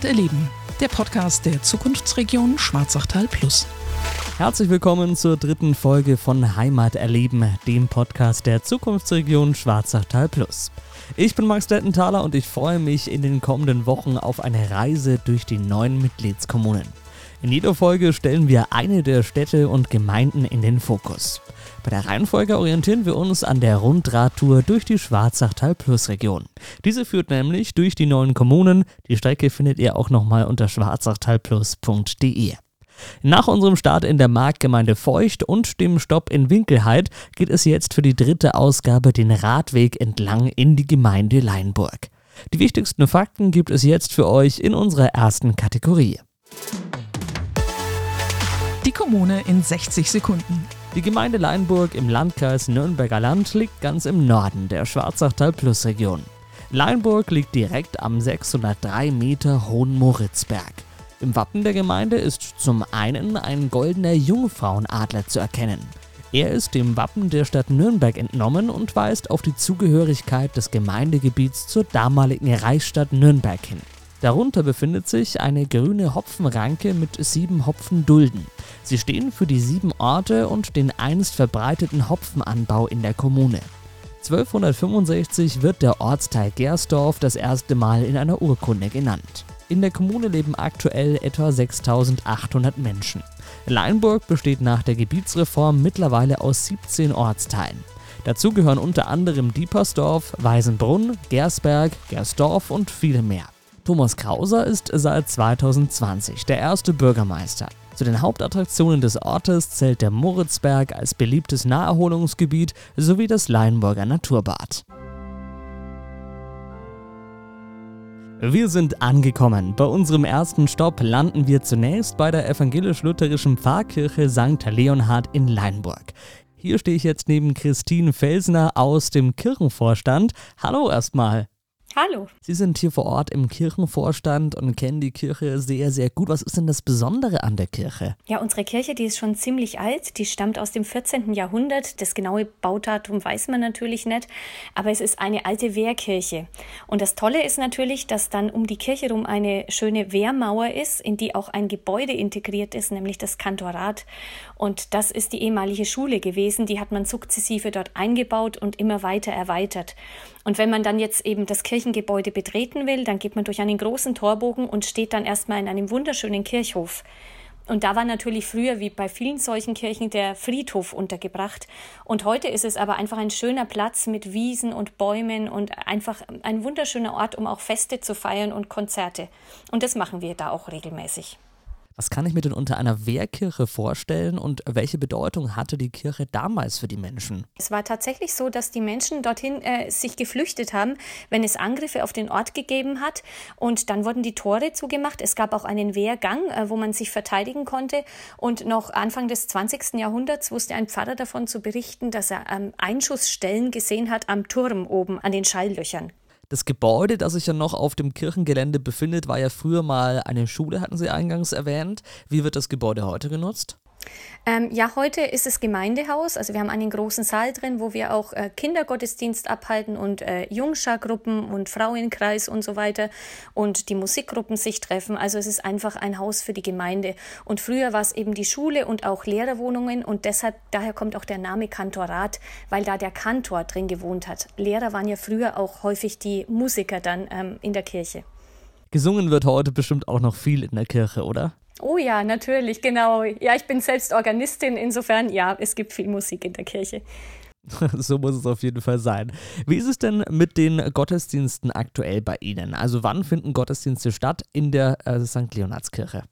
Heimat erleben, der Podcast der Zukunftsregion Schwarzachtal Plus. Herzlich willkommen zur dritten Folge von Heimat erleben, dem Podcast der Zukunftsregion Schwarzachtal Plus. Ich bin Max Dettenthaler und ich freue mich in den kommenden Wochen auf eine Reise durch die neuen Mitgliedskommunen. In jeder Folge stellen wir eine der Städte und Gemeinden in den Fokus. Bei der Reihenfolge orientieren wir uns an der Rundradtour durch die Schwarzachtal Plus Region. Diese führt nämlich durch die neuen Kommunen. Die Strecke findet ihr auch nochmal unter schwarzachtalplus.de. Nach unserem Start in der Marktgemeinde Feucht und dem Stopp in Winkelheit geht es jetzt für die dritte Ausgabe den Radweg entlang in die Gemeinde Leinburg. Die wichtigsten Fakten gibt es jetzt für euch in unserer ersten Kategorie. Die Kommune in 60 Sekunden. Die Gemeinde Leinburg im Landkreis Nürnberger Land liegt ganz im Norden der Schwarzachtal-Plus-Region. Leinburg liegt direkt am 603 Meter hohen Moritzberg. Im Wappen der Gemeinde ist zum einen ein goldener Jungfrauenadler zu erkennen. Er ist dem Wappen der Stadt Nürnberg entnommen und weist auf die Zugehörigkeit des Gemeindegebiets zur damaligen Reichsstadt Nürnberg hin. Darunter befindet sich eine grüne Hopfenranke mit sieben Hopfendulden. Sie stehen für die sieben Orte und den einst verbreiteten Hopfenanbau in der Kommune. 1265 wird der Ortsteil Gersdorf das erste Mal in einer Urkunde genannt. In der Kommune leben aktuell etwa 6800 Menschen. Leinburg besteht nach der Gebietsreform mittlerweile aus 17 Ortsteilen. Dazu gehören unter anderem Diepersdorf, Weisenbrunn, Gersberg, Gersdorf und viele mehr. Thomas Krauser ist seit 2020 der erste Bürgermeister. Zu den Hauptattraktionen des Ortes zählt der Moritzberg als beliebtes Naherholungsgebiet sowie das Leinburger Naturbad. Wir sind angekommen. Bei unserem ersten Stopp landen wir zunächst bei der evangelisch-lutherischen Pfarrkirche St. Leonhard in Leinburg. Hier stehe ich jetzt neben Christine Felsner aus dem Kirchenvorstand. Hallo erstmal. Hallo. Sie sind hier vor Ort im Kirchenvorstand und kennen die Kirche sehr, sehr gut. Was ist denn das Besondere an der Kirche? Ja, unsere Kirche, die ist schon ziemlich alt. Die stammt aus dem 14. Jahrhundert. Das genaue Baudatum weiß man natürlich nicht, aber es ist eine alte Wehrkirche. Und das Tolle ist natürlich, dass dann um die Kirche herum eine schöne Wehrmauer ist, in die auch ein Gebäude integriert ist, nämlich das Kantorat. Und das ist die ehemalige Schule gewesen. Die hat man sukzessive dort eingebaut und immer weiter erweitert. Und wenn man dann jetzt eben das Kirchengebäude betreten will, dann geht man durch einen großen Torbogen und steht dann erstmal in einem wunderschönen Kirchhof. Und da war natürlich früher, wie bei vielen solchen Kirchen, der Friedhof untergebracht. Und heute ist es aber einfach ein schöner Platz mit Wiesen und Bäumen und einfach ein wunderschöner Ort, um auch Feste zu feiern und Konzerte. Und das machen wir da auch regelmäßig. Was kann ich mir denn unter einer Wehrkirche vorstellen und welche Bedeutung hatte die Kirche damals für die Menschen? Es war tatsächlich so, dass die Menschen dorthin äh, sich geflüchtet haben, wenn es Angriffe auf den Ort gegeben hat. Und dann wurden die Tore zugemacht. Es gab auch einen Wehrgang, äh, wo man sich verteidigen konnte. Und noch Anfang des 20. Jahrhunderts wusste ein Pfarrer davon zu berichten, dass er ähm, Einschussstellen gesehen hat am Turm oben, an den Schalllöchern. Das Gebäude, das sich ja noch auf dem Kirchengelände befindet, war ja früher mal eine Schule, hatten Sie eingangs erwähnt. Wie wird das Gebäude heute genutzt? Ähm, ja, heute ist es Gemeindehaus. Also wir haben einen großen Saal drin, wo wir auch äh, Kindergottesdienst abhalten und äh, Jungschargruppen und Frauenkreis und so weiter und die Musikgruppen sich treffen. Also es ist einfach ein Haus für die Gemeinde. Und früher war es eben die Schule und auch Lehrerwohnungen und deshalb, daher kommt auch der Name Kantorat, weil da der Kantor drin gewohnt hat. Lehrer waren ja früher auch häufig die Musiker dann ähm, in der Kirche. Gesungen wird heute bestimmt auch noch viel in der Kirche, oder? Oh ja, natürlich, genau. Ja, ich bin selbst Organistin, insofern ja, es gibt viel Musik in der Kirche. so muss es auf jeden Fall sein. Wie ist es denn mit den Gottesdiensten aktuell bei Ihnen? Also wann finden Gottesdienste statt in der äh, St. Leonardskirche?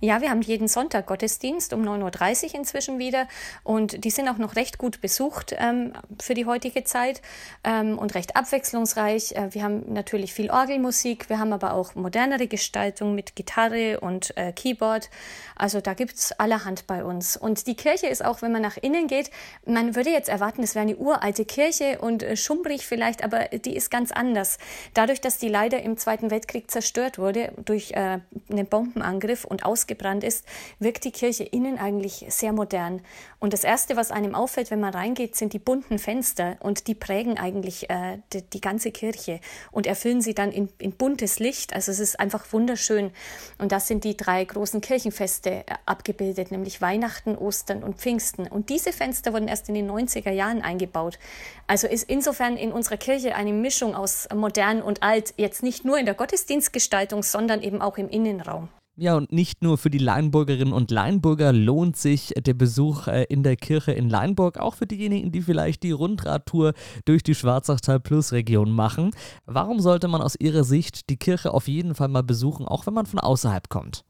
Ja, wir haben jeden Sonntag Gottesdienst um 9.30 Uhr inzwischen wieder und die sind auch noch recht gut besucht ähm, für die heutige Zeit ähm, und recht abwechslungsreich. Äh, wir haben natürlich viel Orgelmusik, wir haben aber auch modernere Gestaltung mit Gitarre und äh, Keyboard. Also da gibt es allerhand bei uns. Und die Kirche ist auch, wenn man nach innen geht, man würde jetzt erwarten, es wäre eine uralte Kirche und äh, schummrig vielleicht, aber die ist ganz anders. Dadurch, dass die leider im Zweiten Weltkrieg zerstört wurde durch äh, einen Bombenangriff und und ausgebrannt ist, wirkt die Kirche innen eigentlich sehr modern. Und das Erste, was einem auffällt, wenn man reingeht, sind die bunten Fenster und die prägen eigentlich äh, die, die, ganze Kirche und erfüllen sie dann in, in, buntes Licht. Also es ist einfach wunderschön. Und das sind die drei großen Kirchenfeste äh, abgebildet, nämlich Weihnachten, Ostern und Pfingsten. Und diese Fenster wurden erst in den 90er Jahren eingebaut. Also ist insofern in unserer Kirche eine Mischung aus modern und alt, jetzt nicht nur in der Gottesdienstgestaltung, sondern eben auch im Innenraum. Ja, und nicht nur für die Leinburgerinnen und Leinburger lohnt sich der Besuch äh, in der Kirche in Leinburg, auch für diejenigen, die vielleicht die Rundradtour durch die Schwarzachtal Plus Region machen. Warum sollte man aus Ihrer Sicht die Kirche auf jeden Fall mal besuchen, auch wenn man von außerhalb kommt?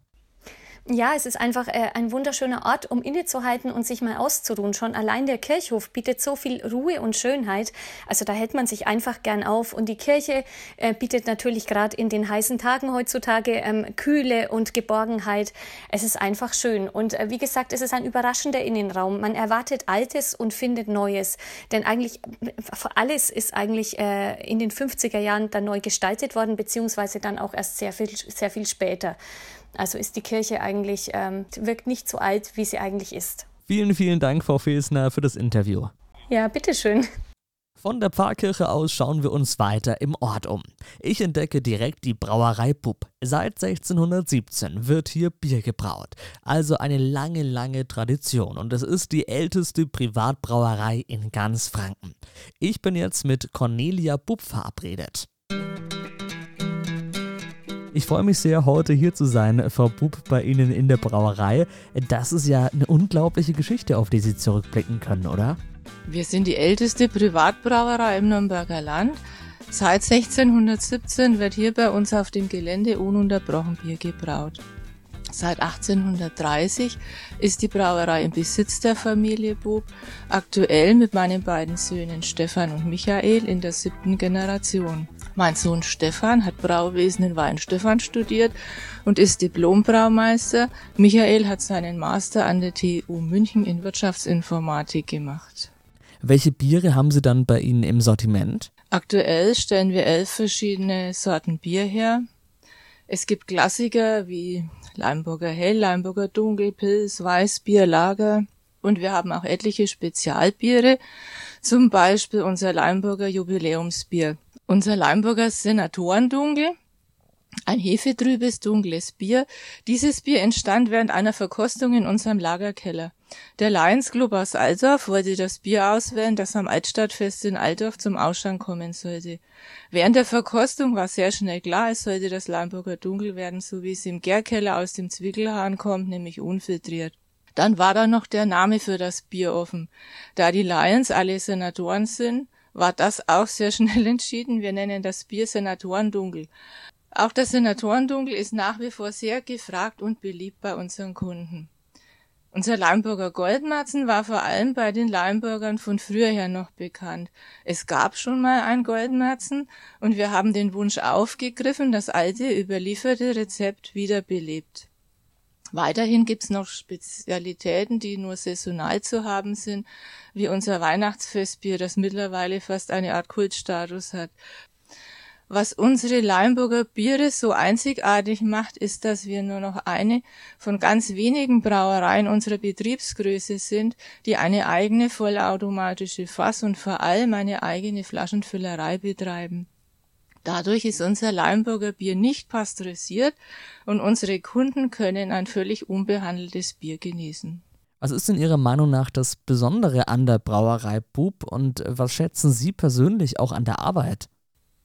Ja, es ist einfach äh, ein wunderschöner Ort, um innezuhalten und sich mal auszuruhen. Schon allein der Kirchhof bietet so viel Ruhe und Schönheit. Also da hält man sich einfach gern auf. Und die Kirche äh, bietet natürlich gerade in den heißen Tagen heutzutage ähm, Kühle und Geborgenheit. Es ist einfach schön. Und äh, wie gesagt, es ist ein überraschender Innenraum. Man erwartet Altes und findet Neues. Denn eigentlich äh, alles ist eigentlich äh, in den 50er Jahren dann neu gestaltet worden, beziehungsweise dann auch erst sehr viel, sehr viel später. Also ist die Kirche eigentlich, ähm, wirkt nicht so alt, wie sie eigentlich ist. Vielen, vielen Dank, Frau Fesner, für das Interview. Ja, bitteschön. Von der Pfarrkirche aus schauen wir uns weiter im Ort um. Ich entdecke direkt die Brauerei Pupp. Seit 1617 wird hier Bier gebraut. Also eine lange, lange Tradition. Und es ist die älteste Privatbrauerei in ganz Franken. Ich bin jetzt mit Cornelia Pupp verabredet. Ich freue mich sehr, heute hier zu sein, Frau Bub, bei Ihnen in der Brauerei. Das ist ja eine unglaubliche Geschichte, auf die Sie zurückblicken können, oder? Wir sind die älteste Privatbrauerei im Nürnberger Land. Seit 1617 wird hier bei uns auf dem Gelände ununterbrochen Bier gebraut. Seit 1830 ist die Brauerei im Besitz der Familie Bub, aktuell mit meinen beiden Söhnen Stefan und Michael in der siebten Generation. Mein Sohn Stefan hat Brauwesen in Weinstefan studiert und ist Diplombraumeister. Michael hat seinen Master an der TU München in Wirtschaftsinformatik gemacht. Welche Biere haben Sie dann bei Ihnen im Sortiment? Aktuell stellen wir elf verschiedene Sorten Bier her. Es gibt Klassiker wie Leimburger Hell, Leimburger Dunkel, Pilz, Weißbier, Lager. Und wir haben auch etliche Spezialbiere, zum Beispiel unser Leimburger Jubiläumsbier. Unser Leimburger Senatorendunkel, ein hefetrübes, dunkles Bier. Dieses Bier entstand während einer Verkostung in unserem Lagerkeller. Der Lions Club aus Altdorf wollte das Bier auswählen, das am Altstadtfest in Altdorf zum Ausschank kommen sollte. Während der Verkostung war sehr schnell klar, es sollte das Leimburger Dunkel werden, so wie es im Gärkeller aus dem Zwickelhahn kommt, nämlich unfiltriert. Dann war da noch der Name für das Bier offen. Da die Lions alle Senatoren sind, war das auch sehr schnell entschieden. Wir nennen das Bier Senatorendunkel. Auch das Senatorendunkel ist nach wie vor sehr gefragt und beliebt bei unseren Kunden. Unser Leimburger Goldmatzen war vor allem bei den Leimburgern von früher her noch bekannt. Es gab schon mal ein Goldmatzen und wir haben den Wunsch aufgegriffen, das alte überlieferte Rezept wiederbelebt. Weiterhin gibt's noch Spezialitäten, die nur saisonal zu haben sind, wie unser Weihnachtsfestbier, das mittlerweile fast eine Art Kultstatus hat. Was unsere Leimburger Biere so einzigartig macht, ist, dass wir nur noch eine von ganz wenigen Brauereien unserer Betriebsgröße sind, die eine eigene vollautomatische Fass und vor allem eine eigene Flaschenfüllerei betreiben. Dadurch ist unser Leimburger Bier nicht pasteurisiert und unsere Kunden können ein völlig unbehandeltes Bier genießen. Was ist in Ihrer Meinung nach das Besondere an der Brauerei Bub und was schätzen Sie persönlich auch an der Arbeit?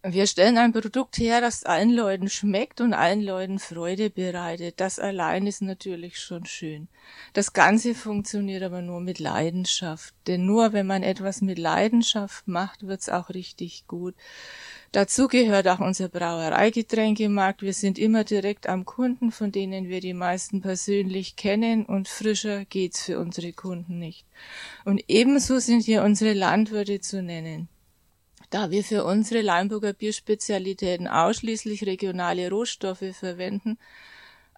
Wir stellen ein Produkt her, das allen Leuten schmeckt und allen Leuten Freude bereitet. Das allein ist natürlich schon schön. Das Ganze funktioniert aber nur mit Leidenschaft. Denn nur wenn man etwas mit Leidenschaft macht, wird's auch richtig gut. Dazu gehört auch unser Brauereigetränkemarkt. Wir sind immer direkt am Kunden, von denen wir die meisten persönlich kennen und frischer geht's für unsere Kunden nicht. Und ebenso sind hier unsere Landwirte zu nennen. Da wir für unsere Leimburger Bierspezialitäten ausschließlich regionale Rohstoffe verwenden,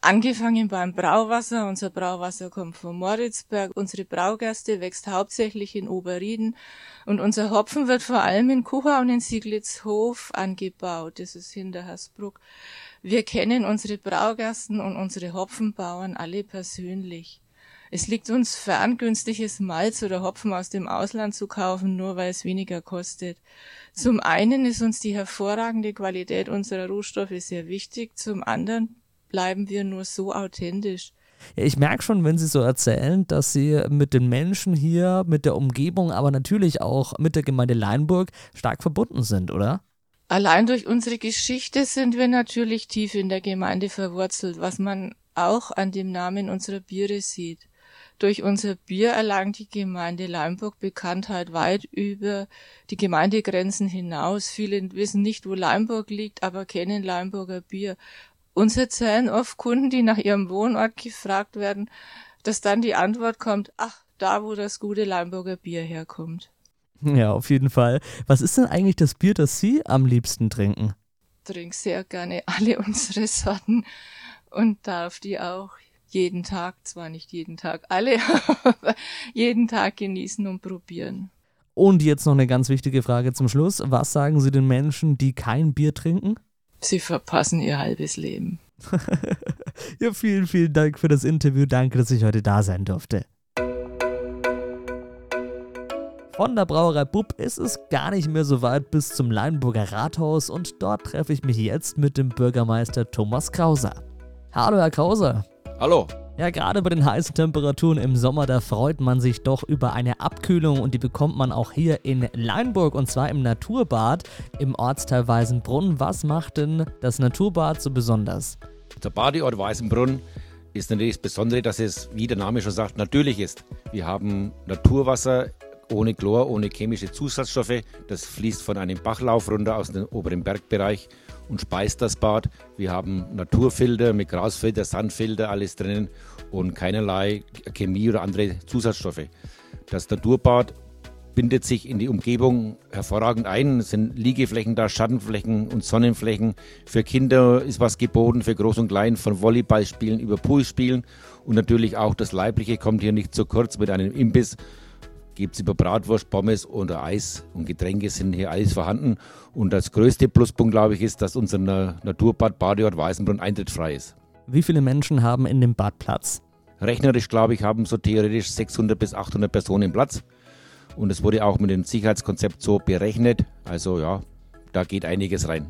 Angefangen beim Brauwasser. Unser Brauwasser kommt vom Moritzberg. Unsere Braugerste wächst hauptsächlich in Oberrieden. Und unser Hopfen wird vor allem in Kuchau und in Sieglitzhof angebaut. Das ist hinter Hasbruck. Wir kennen unsere Braugasten und unsere Hopfenbauern alle persönlich. Es liegt uns fern, günstiges Malz oder Hopfen aus dem Ausland zu kaufen, nur weil es weniger kostet. Zum einen ist uns die hervorragende Qualität unserer Rohstoffe sehr wichtig, zum anderen bleiben wir nur so authentisch. Ja, ich merke schon, wenn Sie so erzählen, dass Sie mit den Menschen hier, mit der Umgebung, aber natürlich auch mit der Gemeinde Leinburg stark verbunden sind, oder? Allein durch unsere Geschichte sind wir natürlich tief in der Gemeinde verwurzelt, was man auch an dem Namen unserer Biere sieht. Durch unser Bier erlangt die Gemeinde Leimburg Bekanntheit weit über die Gemeindegrenzen hinaus. Viele wissen nicht, wo Leimburg liegt, aber kennen Leimburger Bier. Uns erzählen oft Kunden, die nach ihrem Wohnort gefragt werden, dass dann die Antwort kommt, ach, da wo das gute Leimburger Bier herkommt. Ja, auf jeden Fall. Was ist denn eigentlich das Bier, das Sie am liebsten trinken? Ich trinke sehr gerne alle unsere Sorten und darf die auch jeden Tag, zwar nicht jeden Tag alle, aber jeden Tag genießen und probieren. Und jetzt noch eine ganz wichtige Frage zum Schluss. Was sagen Sie den Menschen, die kein Bier trinken? Sie verpassen ihr halbes Leben. ja, vielen, vielen Dank für das Interview. Danke, dass ich heute da sein durfte. Von der Brauerei Bub ist es gar nicht mehr so weit bis zum Leinburger Rathaus und dort treffe ich mich jetzt mit dem Bürgermeister Thomas Krauser. Hallo, Herr Krauser. Hallo. Ja, gerade bei den heißen Temperaturen im Sommer, da freut man sich doch über eine Abkühlung und die bekommt man auch hier in Leinburg und zwar im Naturbad im Ortsteil Weißenbrunn. Was macht denn das Naturbad so besonders? Der Badeort Weißenbrunn ist natürlich das Besondere, dass es, wie der Name schon sagt, natürlich ist. Wir haben Naturwasser ohne Chlor, ohne chemische Zusatzstoffe. Das fließt von einem Bachlauf runter aus dem oberen Bergbereich und speist das Bad. Wir haben Naturfilter mit Grasfilter, Sandfilter, alles drinnen und keinerlei Chemie oder andere Zusatzstoffe. Das Naturbad bindet sich in die Umgebung hervorragend ein. Es sind Liegeflächen da, Schattenflächen und Sonnenflächen. Für Kinder ist was geboten, für Groß und Klein, von Volleyballspielen über Poolspielen. Und natürlich auch das Leibliche kommt hier nicht zu kurz mit einem Imbiss gibt es über Bratwurst, Pommes oder Eis und Getränke sind hier alles vorhanden. Und das größte Pluspunkt, glaube ich, ist, dass unser Naturbad Badeort Weißenbrunn eintrittfrei ist. Wie viele Menschen haben in dem Bad Platz? Rechnerisch, glaube ich, haben so theoretisch 600 bis 800 Personen Platz. Und es wurde auch mit dem Sicherheitskonzept so berechnet. Also ja, da geht einiges rein.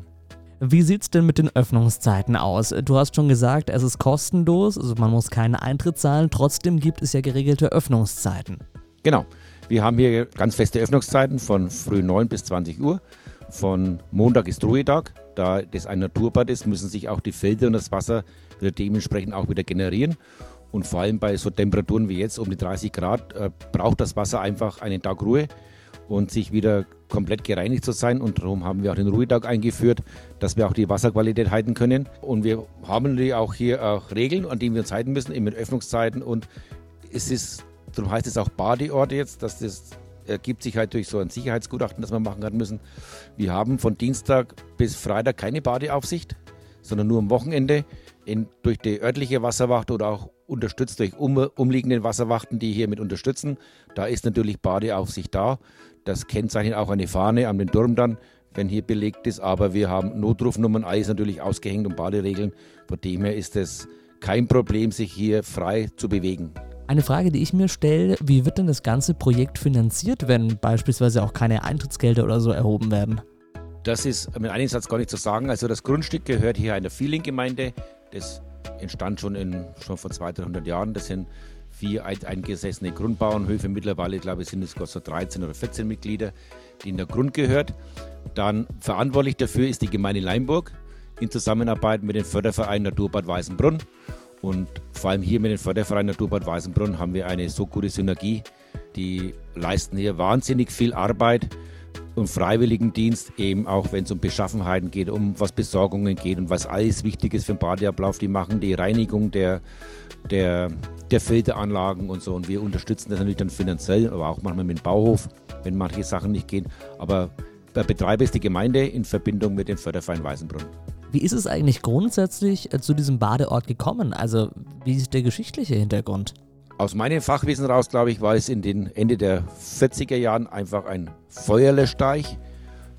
Wie sieht es denn mit den Öffnungszeiten aus? Du hast schon gesagt, es ist kostenlos, also man muss keinen Eintritt zahlen. Trotzdem gibt es ja geregelte Öffnungszeiten. Genau. Wir haben hier ganz feste Öffnungszeiten von früh 9 bis 20 Uhr. Von Montag ist Ruhetag. Da das ein Naturbad ist, müssen sich auch die Filter und das Wasser wieder dementsprechend auch wieder generieren. Und vor allem bei so Temperaturen wie jetzt, um die 30 Grad, äh, braucht das Wasser einfach einen Tag Ruhe und sich wieder komplett gereinigt zu sein. Und darum haben wir auch den Ruhetag eingeführt, dass wir auch die Wasserqualität halten können. Und wir haben natürlich auch hier auch Regeln, an die wir uns halten müssen, eben mit Öffnungszeiten. Und es ist Darum heißt es auch Badeort jetzt, dass das ergibt sich halt durch so ein Sicherheitsgutachten, das wir machen hat müssen. Wir haben von Dienstag bis Freitag keine Badeaufsicht, sondern nur am Wochenende in, durch die örtliche Wasserwacht oder auch unterstützt durch um, umliegende Wasserwachten, die hier mit unterstützen. Da ist natürlich Badeaufsicht da. Das kennzeichnet auch eine Fahne an den Turm dann, wenn hier belegt ist. Aber wir haben Notrufnummern, alles natürlich ausgehängt und Baderegeln. Von dem her ist es kein Problem, sich hier frei zu bewegen. Eine Frage, die ich mir stelle, wie wird denn das ganze Projekt finanziert, wenn beispielsweise auch keine Eintrittsgelder oder so erhoben werden? Das ist mit einem Satz gar nicht zu sagen. Also das Grundstück gehört hier einer Feeling-Gemeinde. Das entstand schon, in, schon vor 200, 300 Jahren. Das sind vier eingesessene Grundbauernhöfe. Mittlerweile, glaube ich, sind es so 13 oder 14 Mitglieder, die in der Grund gehört. Dann verantwortlich dafür ist die Gemeinde Leimburg in Zusammenarbeit mit dem Förderverein Naturbad Weißenbrunn. Und vor allem hier mit dem Förderverein Naturbad Weißenbrunn haben wir eine so gute Synergie. Die leisten hier wahnsinnig viel Arbeit und Freiwilligendienst, eben auch wenn es um Beschaffenheiten geht, um was Besorgungen geht und was alles wichtig ist für den Badeablauf. Die machen die Reinigung der, der, der Filteranlagen und so. Und wir unterstützen das natürlich dann finanziell, aber auch manchmal mit dem Bauhof, wenn manche Sachen nicht gehen. Aber der Betreiber ist die Gemeinde in Verbindung mit dem Förderverein Weißenbrunn. Wie ist es eigentlich grundsätzlich äh, zu diesem Badeort gekommen? Also wie ist der geschichtliche Hintergrund? Aus meinem Fachwissen raus, glaube ich, war es in den Ende der 40er Jahren einfach ein Feuerlöschteich,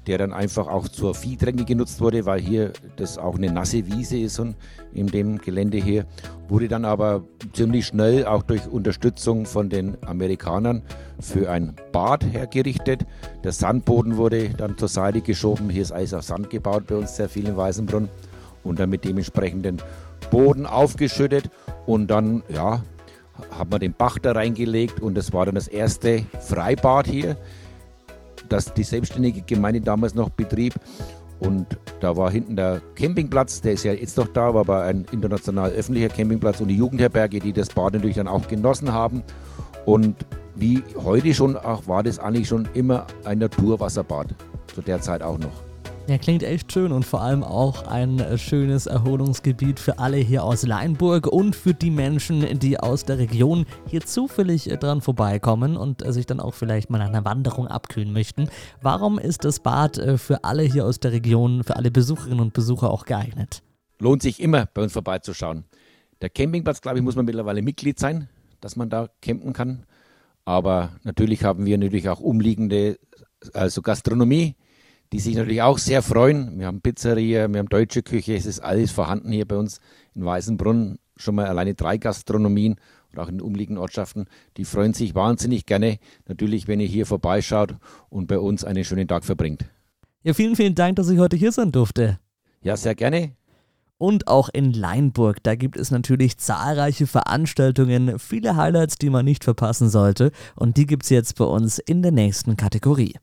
der dann einfach auch zur Viehtränke genutzt wurde, weil hier das auch eine nasse Wiese ist und in dem Gelände hier. Wurde dann aber ziemlich schnell auch durch Unterstützung von den Amerikanern für ein Bad hergerichtet. Der Sandboden wurde dann zur Seite geschoben. Hier ist Eis auf Sand gebaut bei uns sehr viel in Weißenbrunn und dann mit dementsprechenden Boden aufgeschüttet und dann ja hat man den Bach da reingelegt und das war dann das erste Freibad hier, das die selbstständige Gemeinde damals noch betrieb. Und da war hinten der Campingplatz, der ist ja jetzt noch da, war aber ein international öffentlicher Campingplatz und die Jugendherberge, die das Bad natürlich dann auch genossen haben. Und wie heute schon, auch war das eigentlich schon immer ein Naturwasserbad, zu der Zeit auch noch. Ja, klingt echt schön und vor allem auch ein äh, schönes Erholungsgebiet für alle hier aus Leinburg und für die Menschen, die aus der Region hier zufällig äh, dran vorbeikommen und äh, sich dann auch vielleicht mal einer Wanderung abkühlen möchten. Warum ist das Bad für alle hier aus der Region, für alle Besucherinnen und Besucher auch geeignet? Lohnt sich immer bei uns vorbeizuschauen. Der Campingplatz, glaube ich, muss man mittlerweile Mitglied sein, dass man da campen kann. Aber natürlich haben wir natürlich auch umliegende, also Gastronomie die sich natürlich auch sehr freuen. Wir haben Pizzeria, wir haben deutsche Küche, es ist alles vorhanden hier bei uns in Weißenbrunn. Schon mal alleine drei Gastronomien und auch in den umliegenden Ortschaften. Die freuen sich wahnsinnig gerne, natürlich, wenn ihr hier vorbeischaut und bei uns einen schönen Tag verbringt. Ja, vielen, vielen Dank, dass ich heute hier sein durfte. Ja, sehr gerne. Und auch in Leinburg, da gibt es natürlich zahlreiche Veranstaltungen, viele Highlights, die man nicht verpassen sollte. Und die gibt es jetzt bei uns in der nächsten Kategorie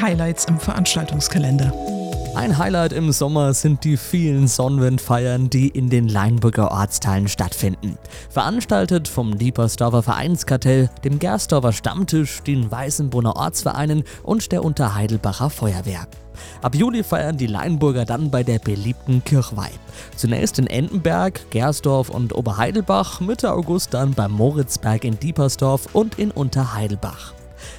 Highlights im Veranstaltungskalender. Ein Highlight im Sommer sind die vielen Sonnenwindfeiern, die in den Leinburger Ortsteilen stattfinden. Veranstaltet vom Diepersdorfer Vereinskartell, dem Gersdorfer Stammtisch, den Weißenbrunner Ortsvereinen und der Unterheidelbacher Feuerwehr. Ab Juli feiern die Leinburger dann bei der beliebten Kirchweih. Zunächst in Entenberg, Gersdorf und Oberheidelbach, Mitte August dann beim Moritzberg in Diepersdorf und in Unterheidelbach.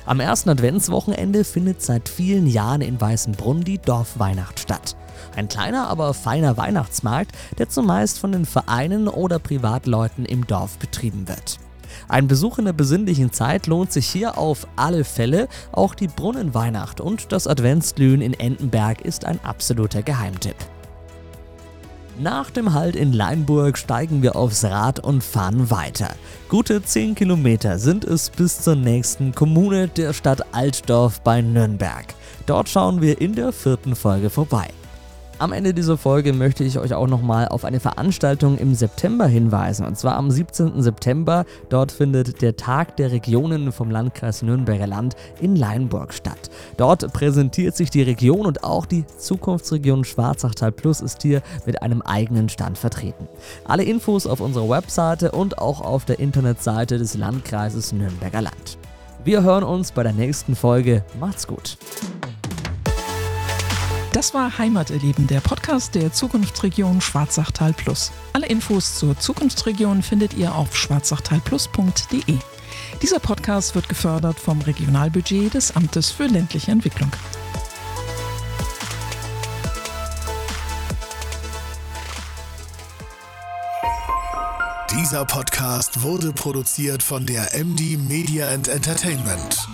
Am ersten Adventswochenende findet seit vielen Jahren in Weißenbrunn die Dorfweihnacht statt. Ein kleiner, aber feiner Weihnachtsmarkt, der zumeist von den Vereinen oder Privatleuten im Dorf betrieben wird. Ein Besuch in der besinnlichen Zeit lohnt sich hier auf alle Fälle. Auch die Brunnenweihnacht und das Adventsglühen in Entenberg ist ein absoluter Geheimtipp. Nach dem Halt in Leinburg steigen wir aufs Rad und fahren weiter. Gute 10 Kilometer sind es bis zur nächsten Kommune der Stadt Altdorf bei Nürnberg. Dort schauen wir in der vierten Folge vorbei. Am Ende dieser Folge möchte ich euch auch nochmal auf eine Veranstaltung im September hinweisen. Und zwar am 17. September. Dort findet der Tag der Regionen vom Landkreis Nürnberger Land in Leinburg statt. Dort präsentiert sich die Region und auch die Zukunftsregion Schwarzachtal Plus ist hier mit einem eigenen Stand vertreten. Alle Infos auf unserer Webseite und auch auf der Internetseite des Landkreises Nürnberger Land. Wir hören uns bei der nächsten Folge. Macht's gut. Das war Heimaterleben, der Podcast der Zukunftsregion Schwarzachtal Plus. Alle Infos zur Zukunftsregion findet ihr auf schwarzachtalplus.de. Dieser Podcast wird gefördert vom Regionalbudget des Amtes für ländliche Entwicklung. Dieser Podcast wurde produziert von der MD Media and Entertainment.